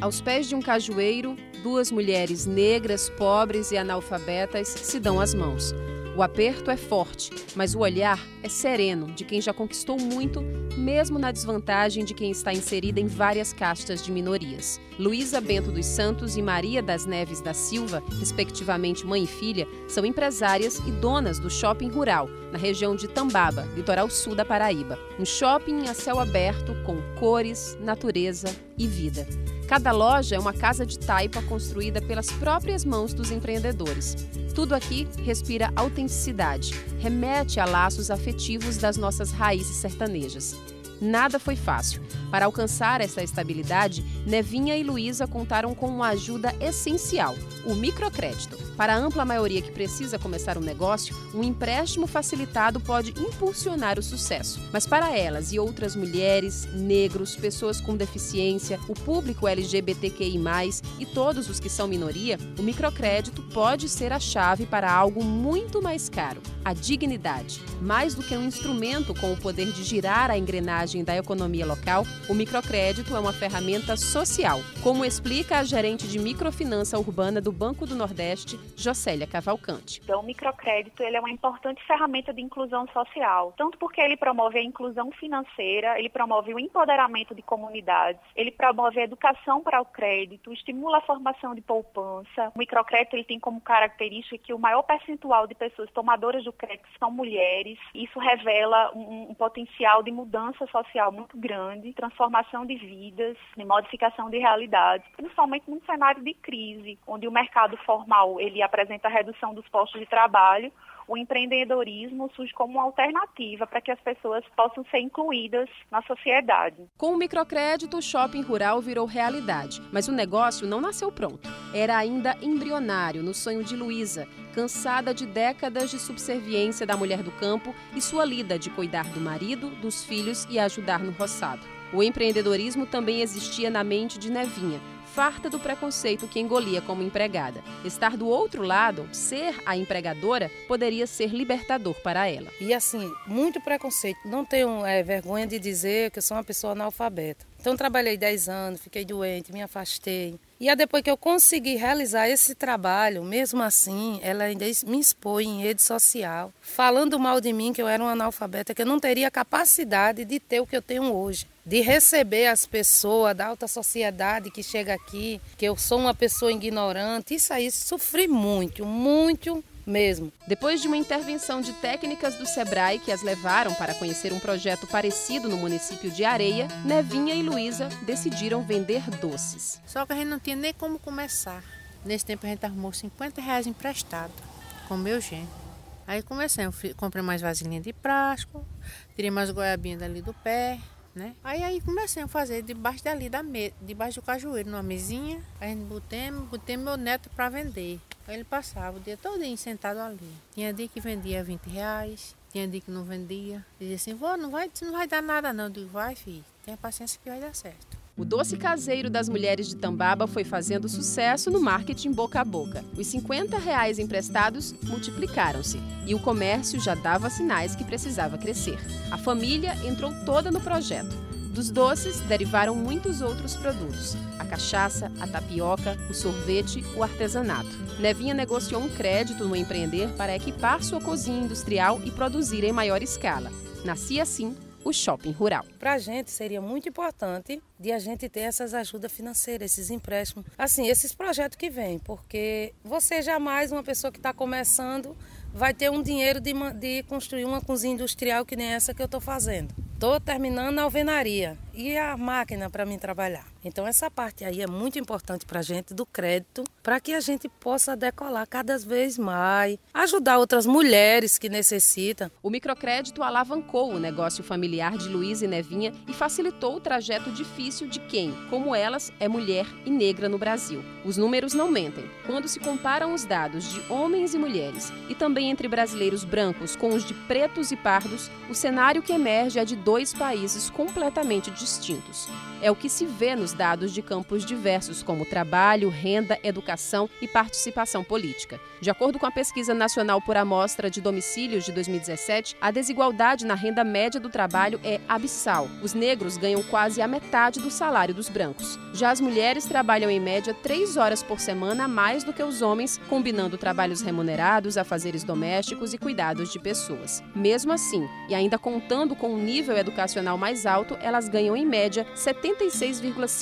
Aos pés de um cajueiro, duas mulheres negras, pobres e analfabetas se dão as mãos. O aperto é forte, mas o olhar é sereno de quem já conquistou muito, mesmo na desvantagem de quem está inserida em várias castas de minorias. Luísa Bento dos Santos e Maria das Neves da Silva, respectivamente mãe e filha, são empresárias e donas do shopping rural, na região de Tambaba, litoral sul da Paraíba. Um shopping a céu aberto com cores, natureza e vida. Cada loja é uma casa de taipa construída pelas próprias mãos dos empreendedores. Tudo aqui respira autenticidade, remete a laços afetivos das nossas raízes sertanejas. Nada foi fácil. Para alcançar essa estabilidade, Nevinha e Luísa contaram com uma ajuda essencial: o microcrédito. Para a ampla maioria que precisa começar um negócio, um empréstimo facilitado pode impulsionar o sucesso. Mas para elas e outras mulheres, negros, pessoas com deficiência, o público LGBTQI, e todos os que são minoria, o microcrédito pode ser a chave para algo muito mais caro: a dignidade. Mais do que um instrumento com o poder de girar a engrenagem da economia local, o microcrédito é uma ferramenta social, como explica a gerente de microfinança urbana do Banco do Nordeste, Jocélia Cavalcante. Então, o microcrédito ele é uma importante ferramenta de inclusão social, tanto porque ele promove a inclusão financeira, ele promove o empoderamento de comunidades, ele promove a educação para o crédito, estimula a formação de poupança. O microcrédito ele tem como característica que o maior percentual de pessoas tomadoras do crédito são mulheres. Isso revela um, um potencial de mudança social muito grande, transformação de vidas, de modificação de realidades, principalmente num cenário de crise, onde o mercado formal ele apresenta a redução dos postos de trabalho, o empreendedorismo surge como uma alternativa para que as pessoas possam ser incluídas na sociedade. Com o microcrédito, o shopping rural virou realidade, mas o negócio não nasceu pronto. Era ainda embrionário no sonho de Luísa, cansada de décadas de subserviência da mulher do campo e sua lida de cuidar do marido, dos filhos e ajudar no roçado. O empreendedorismo também existia na mente de Nevinha, farta do preconceito que engolia como empregada. Estar do outro lado, ser a empregadora, poderia ser libertador para ela. E assim, muito preconceito. Não tenho é, vergonha de dizer que eu sou uma pessoa analfabeta. Então trabalhei 10 anos, fiquei doente, me afastei. E aí, depois que eu consegui realizar esse trabalho, mesmo assim, ela ainda me expõe em rede social, falando mal de mim, que eu era uma analfabeta, que eu não teria capacidade de ter o que eu tenho hoje. De receber as pessoas da alta sociedade que chega aqui, que eu sou uma pessoa ignorante. Isso aí, sofri muito, muito mesmo. Depois de uma intervenção de técnicas do Sebrae que as levaram para conhecer um projeto parecido no município de Areia, Nevinha e Luísa decidiram vender doces. Só que a gente não tinha nem como começar. Nesse tempo a gente arrumou 50 reais emprestado com meu genro. Aí comecei, eu comprei mais vasilhinha de plástico, tirei mais goiabinhas dali do pé, né? Aí, aí comecei a fazer debaixo dali, da me... debaixo do cajueiro, numa mesinha. A gente botei meu neto para vender. Ele passava o dia todo sentado ali. Tinha dia que vendia 20 reais, tinha dia que não vendia. Dizia assim, vô, não vai, não vai dar nada não. Eu digo, vai filho, tenha paciência que vai dar certo. O doce caseiro das mulheres de Tambaba foi fazendo sucesso no marketing boca a boca. Os 50 reais emprestados multiplicaram-se e o comércio já dava sinais que precisava crescer. A família entrou toda no projeto. Dos doces derivaram muitos outros produtos: a cachaça, a tapioca, o sorvete, o artesanato. Nevinha negociou um crédito no empreender para equipar sua cozinha industrial e produzir em maior escala. Nascia assim o shopping rural. Para a gente seria muito importante de a gente ter essas ajudas financeiras, esses empréstimos, assim, esses projetos que vêm, porque você jamais, uma pessoa que está começando, vai ter um dinheiro de, de construir uma cozinha industrial que nem essa que eu estou fazendo. Estou terminando a alvenaria e a máquina para mim trabalhar. Então essa parte aí é muito importante para a gente do crédito, para que a gente possa decolar cada vez mais, ajudar outras mulheres que necessitam. O microcrédito alavancou o negócio familiar de Luiz e Nevinha e facilitou o trajeto difícil de quem, como elas, é mulher e negra no Brasil. Os números não mentem. Quando se comparam os dados de homens e mulheres e também entre brasileiros brancos com os de pretos e pardos, o cenário que emerge é de dois países completamente distintos. É o que se vê nos dados de campos diversos, como trabalho, renda, educação e participação política. De acordo com a Pesquisa Nacional por Amostra de Domicílios de 2017, a desigualdade na renda média do trabalho é abissal. Os negros ganham quase a metade do salário dos brancos. Já as mulheres trabalham em média três horas por semana a mais do que os homens, combinando trabalhos remunerados, afazeres domésticos e cuidados de pessoas. Mesmo assim, e ainda contando com um nível educacional mais alto, elas ganham em média 76,5%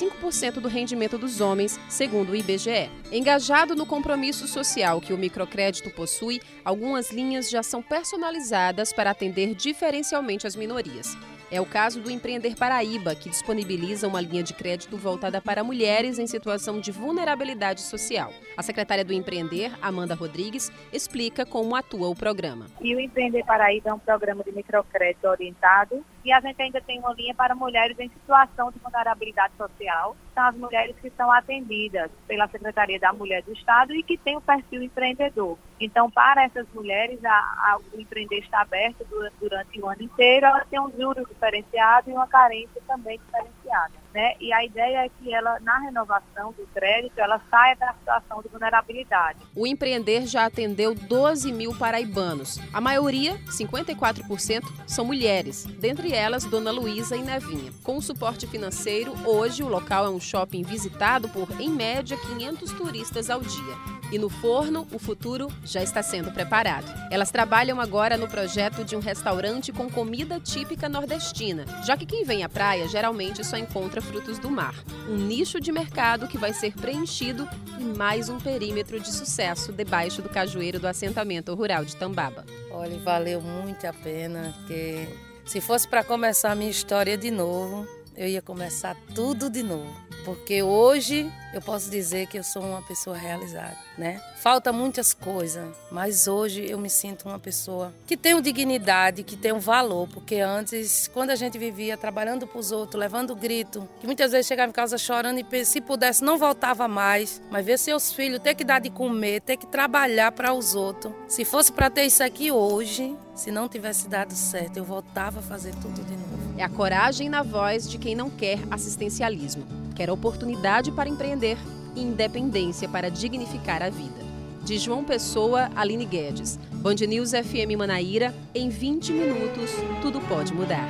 do rendimento dos homens, segundo o IBGE. Engajado no compromisso social que o microcrédito possui, algumas linhas já são personalizadas para atender diferencialmente as minorias. É o caso do Empreender Paraíba, que disponibiliza uma linha de crédito voltada para mulheres em situação de vulnerabilidade social. A secretária do Empreender, Amanda Rodrigues, explica como atua o programa. E o Empreender Paraíba é um programa de microcrédito orientado e a gente ainda tem uma linha para mulheres em situação de vulnerabilidade social. São as mulheres que são atendidas pela Secretaria da Mulher do Estado e que têm o perfil empreendedor. Então, para essas mulheres, a, a, o empreender está aberto durante, durante, o ano inteiro, elas têm um juro diferenciado e uma carência também diferenciada. Né? E a ideia é que ela, na renovação do crédito, ela saia da situação de vulnerabilidade. O empreender já atendeu 12 mil paraibanos. A maioria, 54%, são mulheres, dentre elas Dona Luísa e Nevinha. Com suporte financeiro, hoje o local é um shopping visitado por, em média, 500 turistas ao dia. E no forno, o futuro já está sendo preparado. Elas trabalham agora no projeto de um restaurante com comida típica nordestina, já que quem vem à praia geralmente só encontra frutos do mar. Um nicho de mercado que vai ser preenchido e mais um perímetro de sucesso debaixo do cajueiro do assentamento rural de Tambaba. Olha, valeu muito a pena, que se fosse para começar a minha história de novo, eu ia começar tudo de novo. Porque hoje eu posso dizer que eu sou uma pessoa realizada, né? Falta muitas coisas, mas hoje eu me sinto uma pessoa que tem dignidade, que tem valor, porque antes, quando a gente vivia trabalhando para os outros, levando grito, que muitas vezes chegava em casa chorando e se pudesse não voltava mais, mas ver seus filhos ter que dar de comer, ter que trabalhar para os outros. Se fosse para ter isso aqui hoje, se não tivesse dado certo, eu voltava a fazer tudo de novo. É a coragem na voz de quem não quer assistencialismo, quer oportunidade para empreender e independência para dignificar a vida. De João Pessoa, Aline Guedes. Band News FM Manaíra, em 20 minutos, tudo pode mudar.